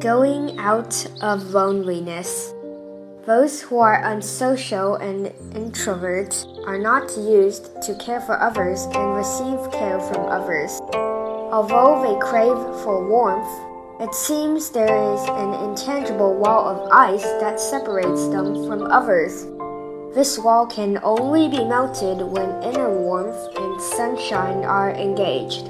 Going out of loneliness. Those who are unsocial and introverts are not used to care for others and receive care from others. Although they crave for warmth, it seems there is an intangible wall of ice that separates them from others. This wall can only be melted when inner warmth and sunshine are engaged.